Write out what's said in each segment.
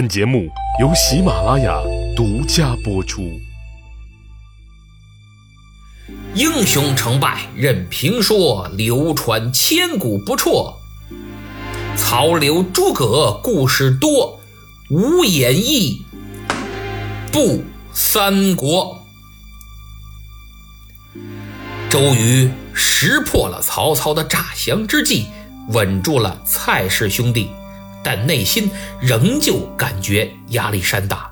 本节目由喜马拉雅独家播出。英雄成败任评说，流传千古不辍。曹刘诸葛故事多，无演义不三国。周瑜识破了曹操的诈降之计，稳住了蔡氏兄弟。但内心仍旧感觉压力山大，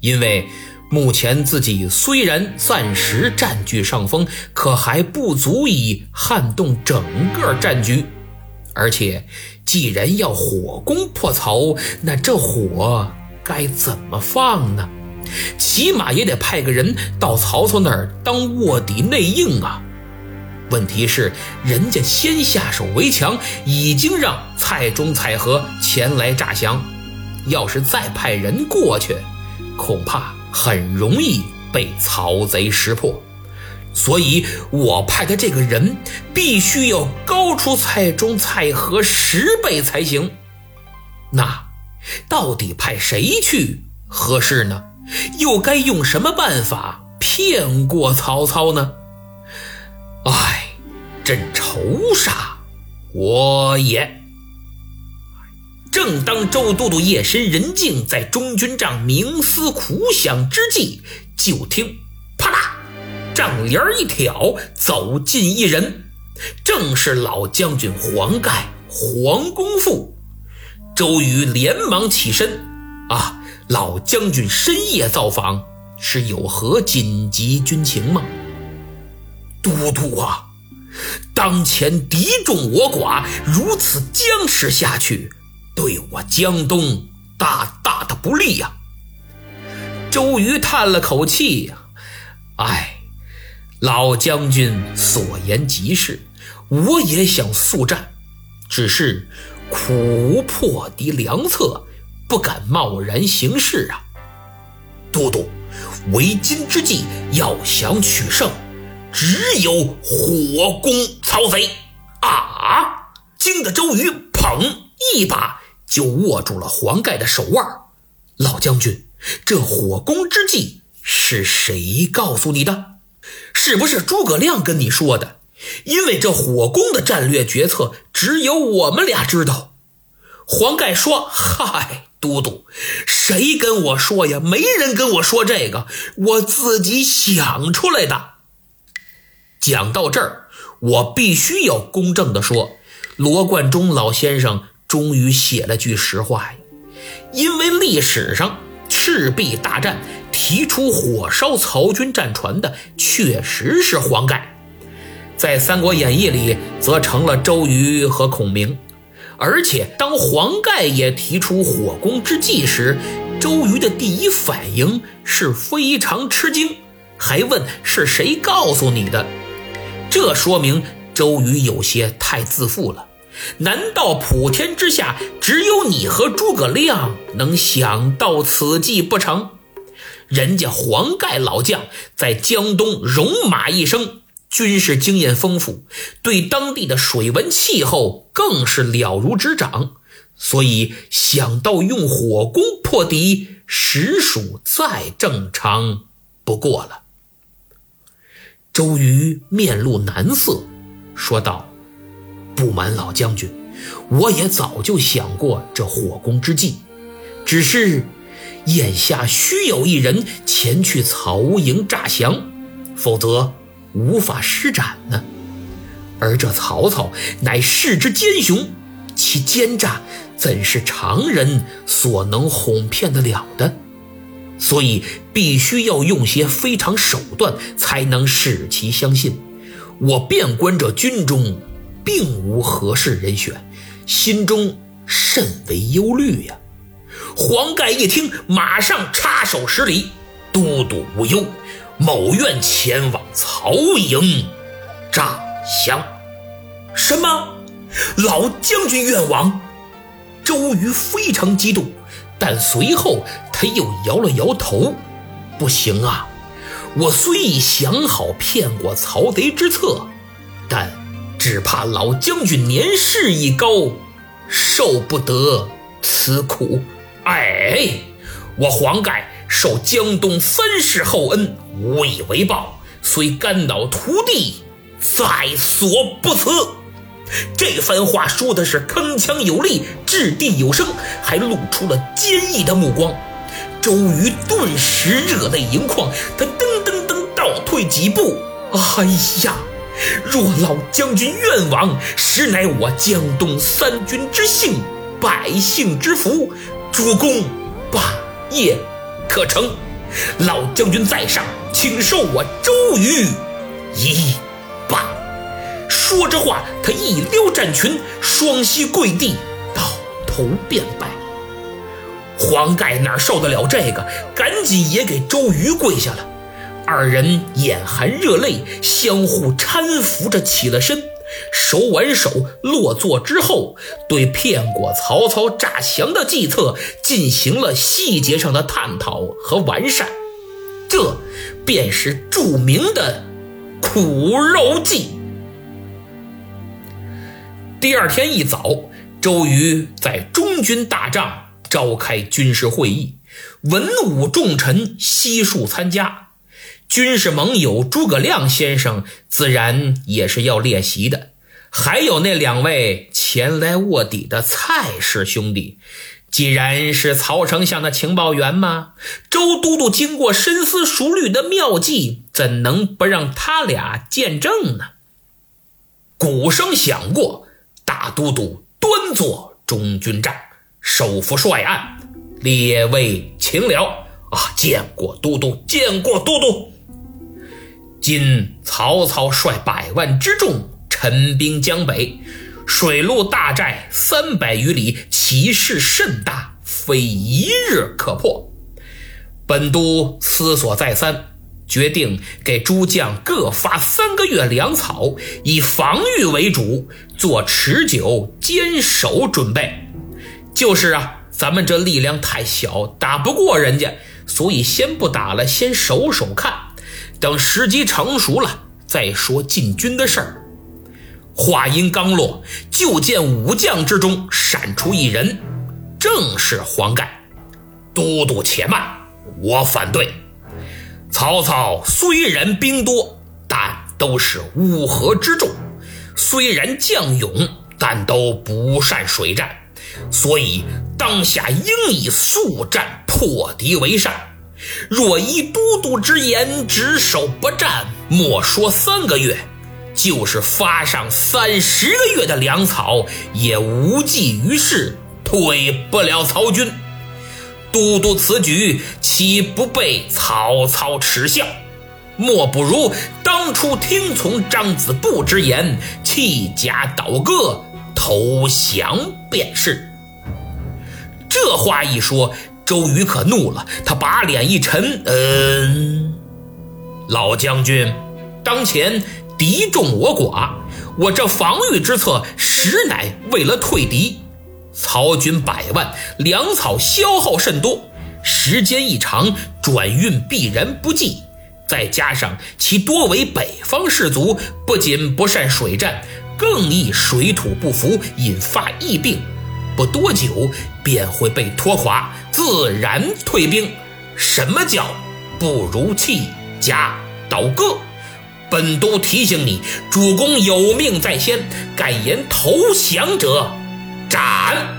因为目前自己虽然暂时占据上风，可还不足以撼动整个战局。而且，既然要火攻破曹，那这火该怎么放呢？起码也得派个人到曹操那儿当卧底内应啊。问题是，人家先下手为强，已经让蔡中、蔡和前来诈降。要是再派人过去，恐怕很容易被曹贼识破。所以我派的这个人，必须要高出蔡中、蔡和十倍才行。那，到底派谁去合适呢？又该用什么办法骗过曹操呢？唉。朕仇杀我也。正当周都督夜深人静，在中军帐冥思苦想之际，就听啪啦，帐帘一挑，走进一人，正是老将军黄盖黄公父。周瑜连忙起身：“啊，老将军深夜造访，是有何紧急军情吗？”都督啊！当前敌众我寡，如此僵持下去，对我江东大大的不利呀！周瑜叹了口气呀，唉，老将军所言极是，我也想速战，只是苦无破敌良策，不敢贸然行事啊。都督，为今之计，要想取胜。只有火攻曹贼啊！惊得周瑜砰一把就握住了黄盖的手腕。老将军，这火攻之计是谁告诉你的？是不是诸葛亮跟你说的？因为这火攻的战略决策只有我们俩知道。黄盖说：“嗨，都督，谁跟我说呀？没人跟我说这个，我自己想出来的。”讲到这儿，我必须要公正地说，罗贯中老先生终于写了句实话呀。因为历史上赤壁大战提出火烧曹军战船的确实是黄盖，在《三国演义》里则成了周瑜和孔明。而且当黄盖也提出火攻之计时，周瑜的第一反应是非常吃惊，还问是谁告诉你的。这说明周瑜有些太自负了。难道普天之下只有你和诸葛亮能想到此计不成？人家黄盖老将在江东戎马一生，军事经验丰富，对当地的水文气候更是了如指掌，所以想到用火攻破敌，实属再正常不过了。周瑜面露难色，说道：“不瞒老将军，我也早就想过这火攻之计，只是眼下需有一人前去曹营诈降，否则无法施展呢。而这曹操乃世之奸雄，其奸诈怎是常人所能哄骗得了的？”所以必须要用些非常手段，才能使其相信。我遍观这军中，并无合适人选，心中甚为忧虑呀。黄盖一听，马上插手施礼：“都督无忧，某愿前往曹营诈降。”什么？老将军愿往？周瑜非常激动。但随后他又摇了摇头，不行啊！我虽已想好骗过曹贼之策，但只怕老将军年事已高，受不得此苦。哎，我黄盖受江东三世厚恩，无以为报，虽肝脑涂地，在所不辞。这番话说的是铿锵有力，掷地有声，还露出了坚毅的目光。周瑜顿时热泪盈眶，他噔噔噔倒退几步。哎呀，若老将军愿往，实乃我江东三军之幸，百姓之福，主公霸业可成。老将军在上，请受我周瑜一拜。说着话，他一撩战裙，双膝跪地，倒头便拜。黄盖哪受得了这个，赶紧也给周瑜跪下了。二人眼含热泪，相互搀扶着起了身，手挽手落座之后，对骗过曹操诈降的计策进行了细节上的探讨和完善。这便是著名的苦肉计。第二天一早，周瑜在中军大帐。召开军事会议，文武重臣悉数参加。军事盟友诸葛亮先生自然也是要列席的，还有那两位前来卧底的蔡氏兄弟。既然是曹丞相的情报员嘛，周都督经过深思熟虑的妙计，怎能不让他俩见证呢？鼓声响过，大都督端坐中军帐。手扶帅案，列位请了啊！见过都督，见过都督。今曹操率百万之众陈兵江北，水陆大寨三百余里，其势甚大，非一日可破。本都思索再三，决定给诸将各发三个月粮草，以防御为主，做持久坚守准备。就是啊，咱们这力量太小，打不过人家，所以先不打了，先守守看，等时机成熟了再说进军的事儿。话音刚落，就见武将之中闪出一人，正是黄盖。都督且慢，我反对。曹操虽然兵多，但都是乌合之众；虽然将勇，但都不善水战。所以当下应以速战破敌为上。若依都督之言，只守不战，莫说三个月，就是发上三十个月的粮草，也无济于事，退不了曹军。都督此举，岂不被曹操耻笑？莫不如当初听从张子布之言，弃甲倒戈。投降便是。这话一说，周瑜可怒了，他把脸一沉，嗯，老将军，当前敌众我寡，我这防御之策实乃为了退敌。曹军百万，粮草消耗甚多，时间一长，转运必然不济。再加上其多为北方士卒，不仅不善水战。更易水土不服，引发疫病，不多久便会被拖垮，自然退兵。什么叫不如弃甲倒戈？本都提醒你，主公有命在先，敢言投降者斩。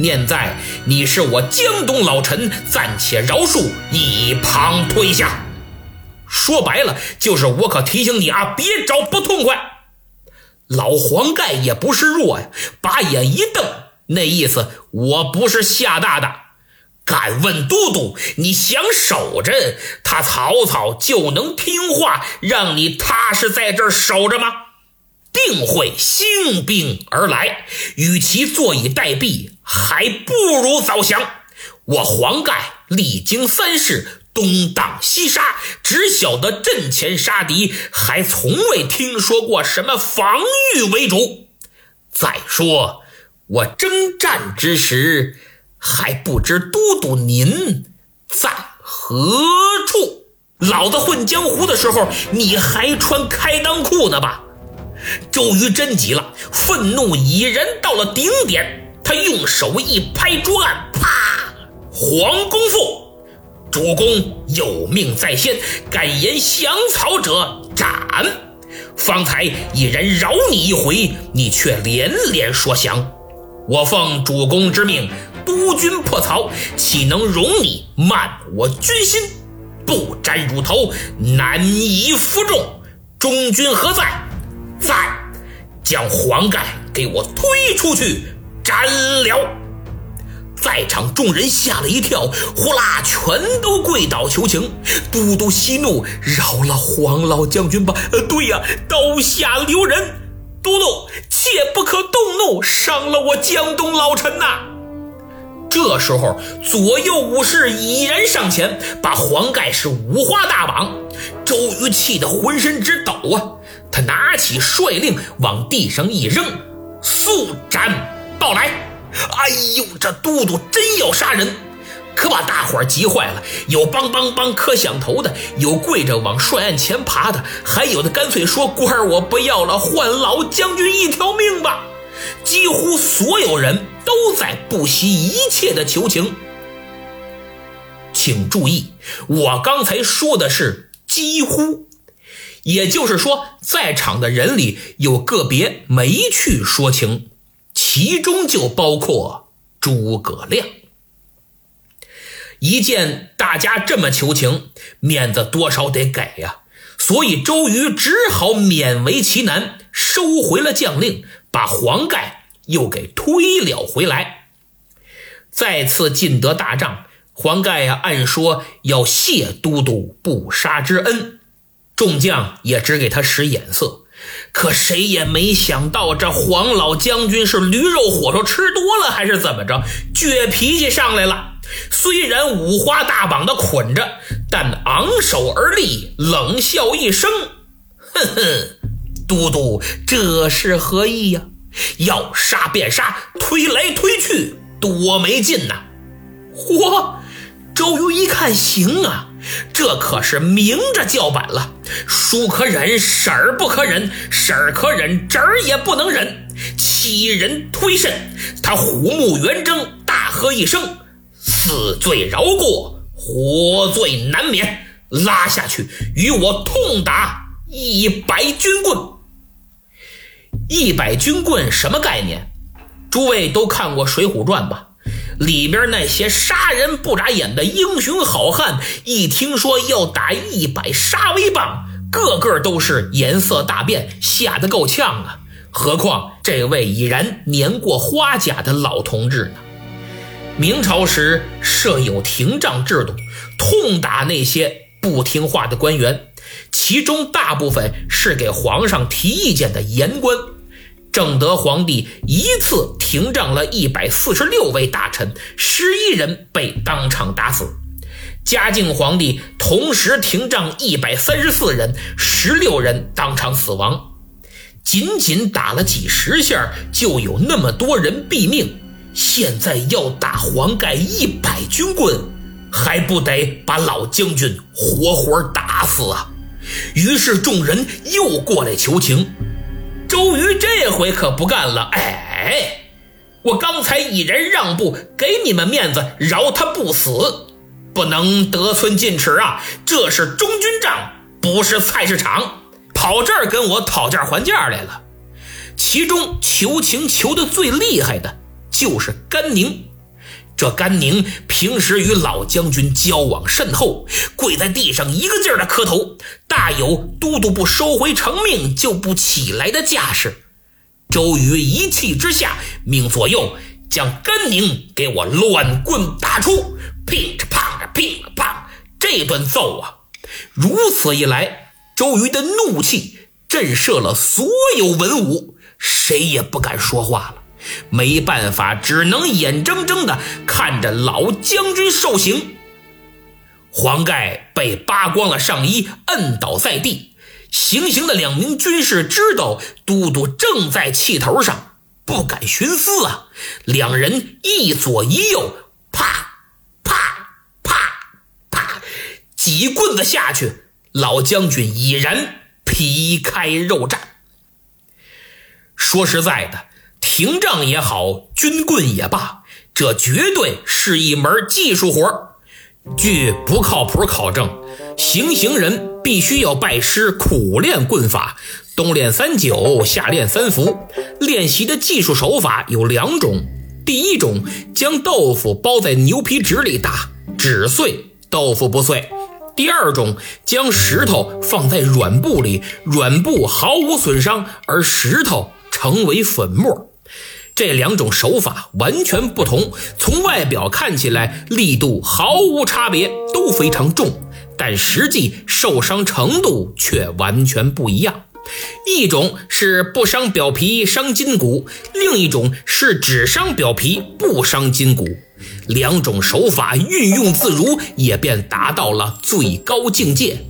念在你是我江东老臣，暂且饶恕，一旁推下。说白了，就是我可提醒你啊，别找不痛快。老黄盖也不是弱呀，把眼一瞪，那意思我不是吓大的。敢问都督，你想守着他曹操就能听话，让你踏实在这儿守着吗？定会兴兵而来，与其坐以待毙，还不如早降。我黄盖历经三世。东挡西杀，只晓得阵前杀敌，还从未听说过什么防御为主。再说我征战之时，还不知都督您在何处。老子混江湖的时候，你还穿开裆裤呢吧？周瑜真急了，愤怒已然到了顶点，他用手一拍桌案，啪！黄公父，主公有命在先，敢言降曹者斩。方才一人饶你一回，你却连连说降。我奉主公之命，督军破曹，岂能容你慢我军心？不斩乳头，难以服众。中军何在？在，将黄盖给我推出去斩了。在场众人吓了一跳，呼啦，全都跪倒求情。都督息怒，饶了黄老将军吧。呃，对呀，刀下留人。都督，切不可动怒，伤了我江东老臣呐。这时候，左右武士已然上前，把黄盖是五花大绑。周瑜气得浑身直抖啊！他拿起帅令往地上一扔，速斩报来。哎呦，这都督真要杀人，可把大伙儿急坏了。有梆梆梆磕响头的，有跪着往帅案前爬的，还有的干脆说：“官儿我不要了，换老将军一条命吧。”几乎所有人都在不惜一切的求情。请注意，我刚才说的是几乎，也就是说，在场的人里有个别没去说情。其中就包括诸葛亮。一见大家这么求情，面子多少得给呀，所以周瑜只好勉为其难，收回了将令，把黄盖又给推了回来。再次进得大帐，黄盖呀，按说要谢都督不杀之恩，众将也只给他使眼色。可谁也没想到，这黄老将军是驴肉火烧吃多了，还是怎么着？倔脾气上来了。虽然五花大绑的捆着，但昂首而立，冷笑一声：“哼哼，都督这是何意呀？要杀便杀，推来推去多没劲呐！”嚯！周瑜一看，行啊。这可是明着叫板了，叔可忍，婶儿不可忍，婶儿可忍，侄儿也不能忍，欺人推甚。他虎目圆睁，大喝一声：“死罪饶过，活罪难免！拉下去，与我痛打一百军棍。”一百军棍什么概念？诸位都看过《水浒传》吧？里边那些杀人不眨眼的英雄好汉，一听说要打一百杀威棒，个个都是颜色大变，吓得够呛啊！何况这位已然年过花甲的老同志呢？明朝时设有廷杖制度，痛打那些不听话的官员，其中大部分是给皇上提意见的言官。正德皇帝一次廷杖了一百四十六位大臣，十一人被当场打死；嘉靖皇帝同时廷杖一百三十四人，十六人当场死亡。仅仅打了几十下，就有那么多人毙命。现在要打黄盖一百军棍，还不得把老将军活活打死啊？于是众人又过来求情。周瑜这回可不干了，哎，我刚才已然让步，给你们面子，饶他不死，不能得寸进尺啊！这是中军帐，不是菜市场，跑这儿跟我讨价还价来了。其中求情求的最厉害的就是甘宁。这甘宁平时与老将军交往甚厚，跪在地上一个劲儿的磕头，大有都督不收回成命就不起来的架势。周瑜一气之下，命左右将甘宁给我乱棍打出，乒着乓着乒了乓，这顿揍啊！如此一来，周瑜的怒气震慑了所有文武，谁也不敢说话了。没办法，只能眼睁睁地看着老将军受刑。黄盖被扒光了上衣，摁倒在地。行刑的两名军士知道都督正在气头上，不敢徇私啊。两人一左一右，啪啪啪啪，几棍子下去，老将军已然皮开肉绽。说实在的。屏障也好，军棍也罢，这绝对是一门技术活据不靠谱考证，行刑人必须要拜师苦练棍法，冬练三九，夏练三伏。练习的技术手法有两种：第一种，将豆腐包在牛皮纸里打，纸碎，豆腐不碎；第二种，将石头放在软布里，软布毫无损伤，而石头成为粉末。这两种手法完全不同，从外表看起来力度毫无差别，都非常重，但实际受伤程度却完全不一样。一种是不伤表皮伤筋骨，另一种是只伤表皮不伤筋骨。两种手法运用自如，也便达到了最高境界。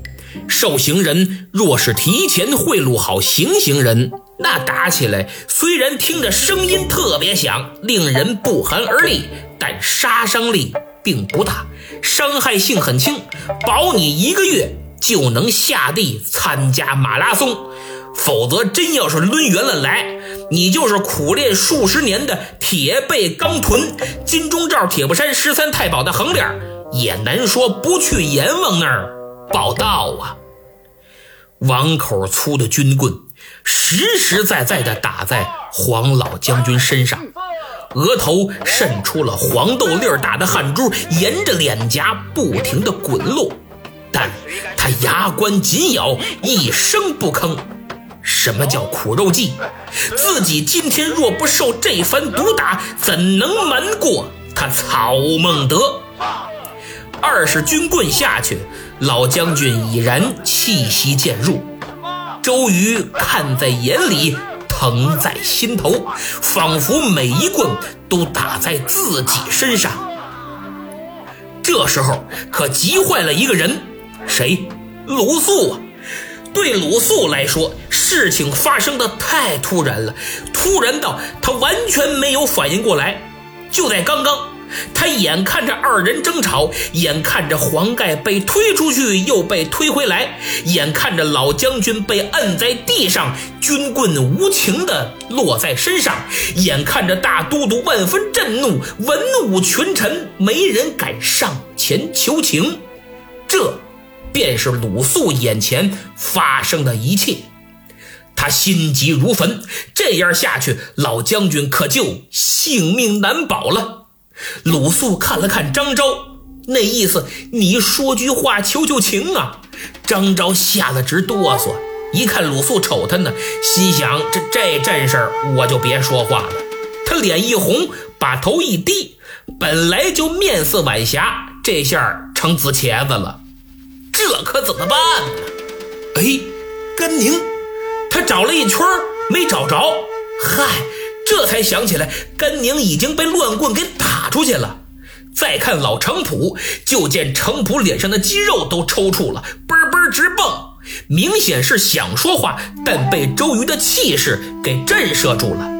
受刑人若是提前贿赂好行刑人。那打起来虽然听着声音特别响，令人不寒而栗，但杀伤力并不大，伤害性很轻，保你一个月就能下地参加马拉松。否则真要是抡圆了来，你就是苦练数十年的铁背钢臀、金钟罩铁布衫十三太保的横脸，也难说不去阎王那儿报道啊。王口粗的军棍。实实在在地打在黄老将军身上，额头渗出了黄豆粒儿大的汗珠，沿着脸颊不停地滚落。但他牙关紧咬，一声不吭。什么叫苦肉计？自己今天若不受这番毒打，怎能瞒过他曹孟德？二十军棍下去，老将军已然气息渐入。周瑜看在眼里，疼在心头，仿佛每一棍都打在自己身上。这时候可急坏了一个人，谁？鲁肃啊！对鲁肃来说，事情发生的太突然了，突然到他完全没有反应过来。就在刚刚。他眼看着二人争吵，眼看着黄盖被推出去又被推回来，眼看着老将军被摁在地上，军棍无情地落在身上，眼看着大都督万分震怒，文武群臣没人敢上前求情，这便是鲁肃眼前发生的一切。他心急如焚，这样下去，老将军可就性命难保了。鲁肃看了看张昭，那意思，你说句话求求情啊！张昭吓得直哆嗦，一看鲁肃瞅他呢，心想：这这阵势我就别说话了。他脸一红，把头一低，本来就面色晚霞，这下成紫茄子了。这可怎么办呢？哎，甘宁，他找了一圈没找着，嗨。这才想起来，甘宁已经被乱棍给打出去了。再看老程普，就见程普脸上的肌肉都抽搐了，嘣嘣直蹦，明显是想说话，但被周瑜的气势给震慑住了。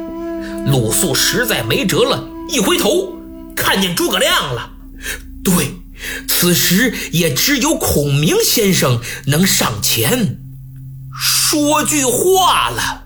鲁肃实在没辙了，一回头看见诸葛亮了。对，此时也只有孔明先生能上前说句话了。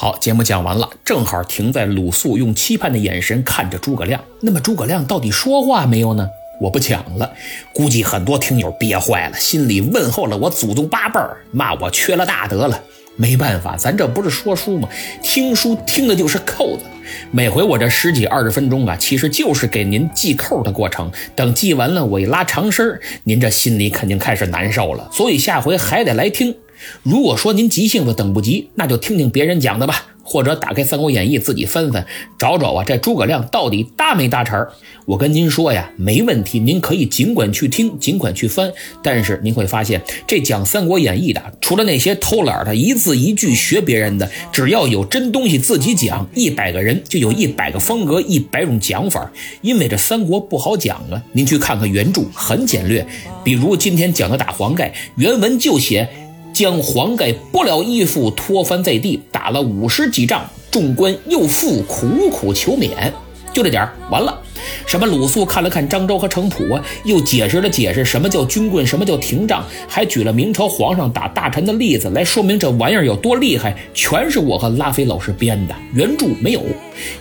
好，节目讲完了，正好停在鲁肃用期盼的眼神看着诸葛亮。那么诸葛亮到底说话没有呢？我不讲了，估计很多听友憋坏了，心里问候了我祖宗八辈儿，骂我缺了大德了。没办法，咱这不是说书吗？听书听的就是扣子。每回我这十几二十分钟啊，其实就是给您系扣的过程。等系完了，我一拉长身您这心里肯定开始难受了。所以下回还得来听。如果说您急性子等不及，那就听听别人讲的吧，或者打开《三国演义》自己翻翻，找找啊，这诸葛亮到底搭没搭茬儿？我跟您说呀，没问题，您可以尽管去听，尽管去翻。但是您会发现，这讲《三国演义》的，除了那些偷懒的一字一句学别人的，只要有真东西自己讲，一百个人就有一百个风格，一百种讲法。因为这三国不好讲啊，您去看看原著，很简略。比如今天讲的打黄盖，原文就写。将黄盖不了衣服拖翻在地，打了五十几仗，众官又复苦苦求免。就这点儿，完了。什么鲁肃看了看张昭和程普啊，又解释了解释什么叫军棍，什么叫廷杖，还举了明朝皇上打大臣的例子来说明这玩意儿有多厉害，全是我和拉菲老师编的，原著没有。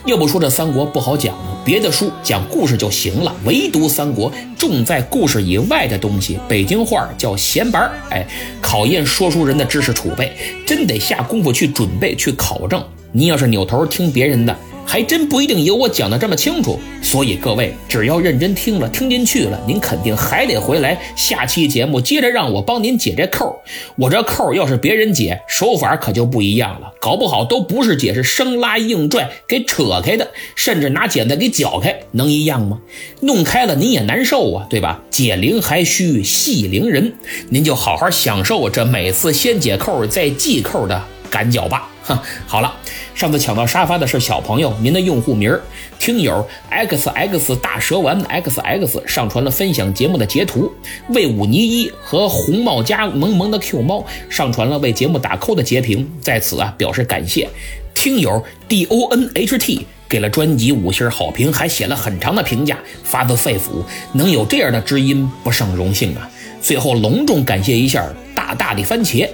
要不说这三国不好讲，别的书讲故事就行了，唯独三国重在故事以外的东西。北京话叫闲白哎，考验说书人的知识储备，真得下功夫去准备去考证。您要是扭头听别人的。还真不一定有我讲的这么清楚，所以各位只要认真听了，听进去了，您肯定还得回来下期节目接着让我帮您解这扣。我这扣要是别人解，手法可就不一样了，搞不好都不是解，是生拉硬拽给扯开的，甚至拿剪子给绞开，能一样吗？弄开了您也难受啊，对吧？解铃还需系铃人，您就好好享受这每次先解扣再系扣的赶脚吧。哼，好了。上次抢到沙发的是小朋友，您的用户名儿听友 x x 大蛇丸 x x 上传了分享节目的截图，魏武尼一和红帽加萌萌的 Q 猫上传了为节目打 call 的截屏，在此啊表示感谢。听友 d o n h t 给了专辑五星好评，还写了很长的评价，发自肺腑，能有这样的知音不胜荣幸啊！最后隆重感谢一下大大的番茄。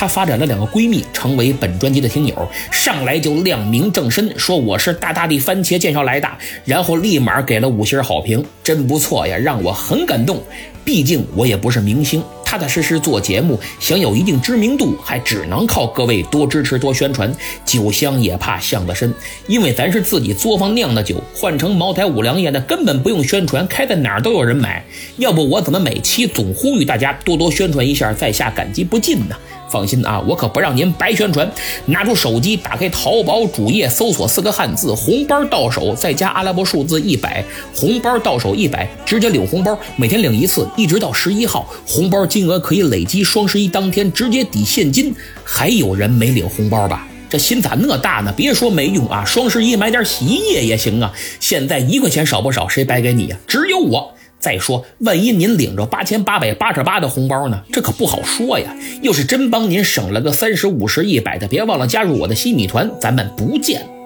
她发展了两个闺蜜，成为本专辑的听友，上来就亮明正身，说我是大大的番茄介绍来的，然后立马给了五星好评，真不错呀，让我很感动。毕竟我也不是明星，踏踏实实做节目，想有一定知名度，还只能靠各位多支持、多宣传。酒香也怕巷子深，因为咱是自己作坊酿的酒，换成茅台、五粮液，那根本不用宣传，开在哪儿都有人买。要不我怎么每期总呼吁大家多多宣传一下，在下感激不尽呢？放心啊，我可不让您白宣传。拿出手机，打开淘宝主页，搜索四个汉字“红包到手”，再加阿拉伯数字一百，红包到手一百，直接领红包，每天领一次，一直到十一号，红包金额可以累积双十一当天直接抵现金。还有人没领红包吧？这心咋那大呢？别说没用啊，双十一买点洗衣液也行啊。现在一块钱少不少？谁白给你呀？只有我。再说，万一您领着八千八百八十八的红包呢？这可不好说呀。要是真帮您省了个三十五十一百的，别忘了加入我的西米团，咱们不见。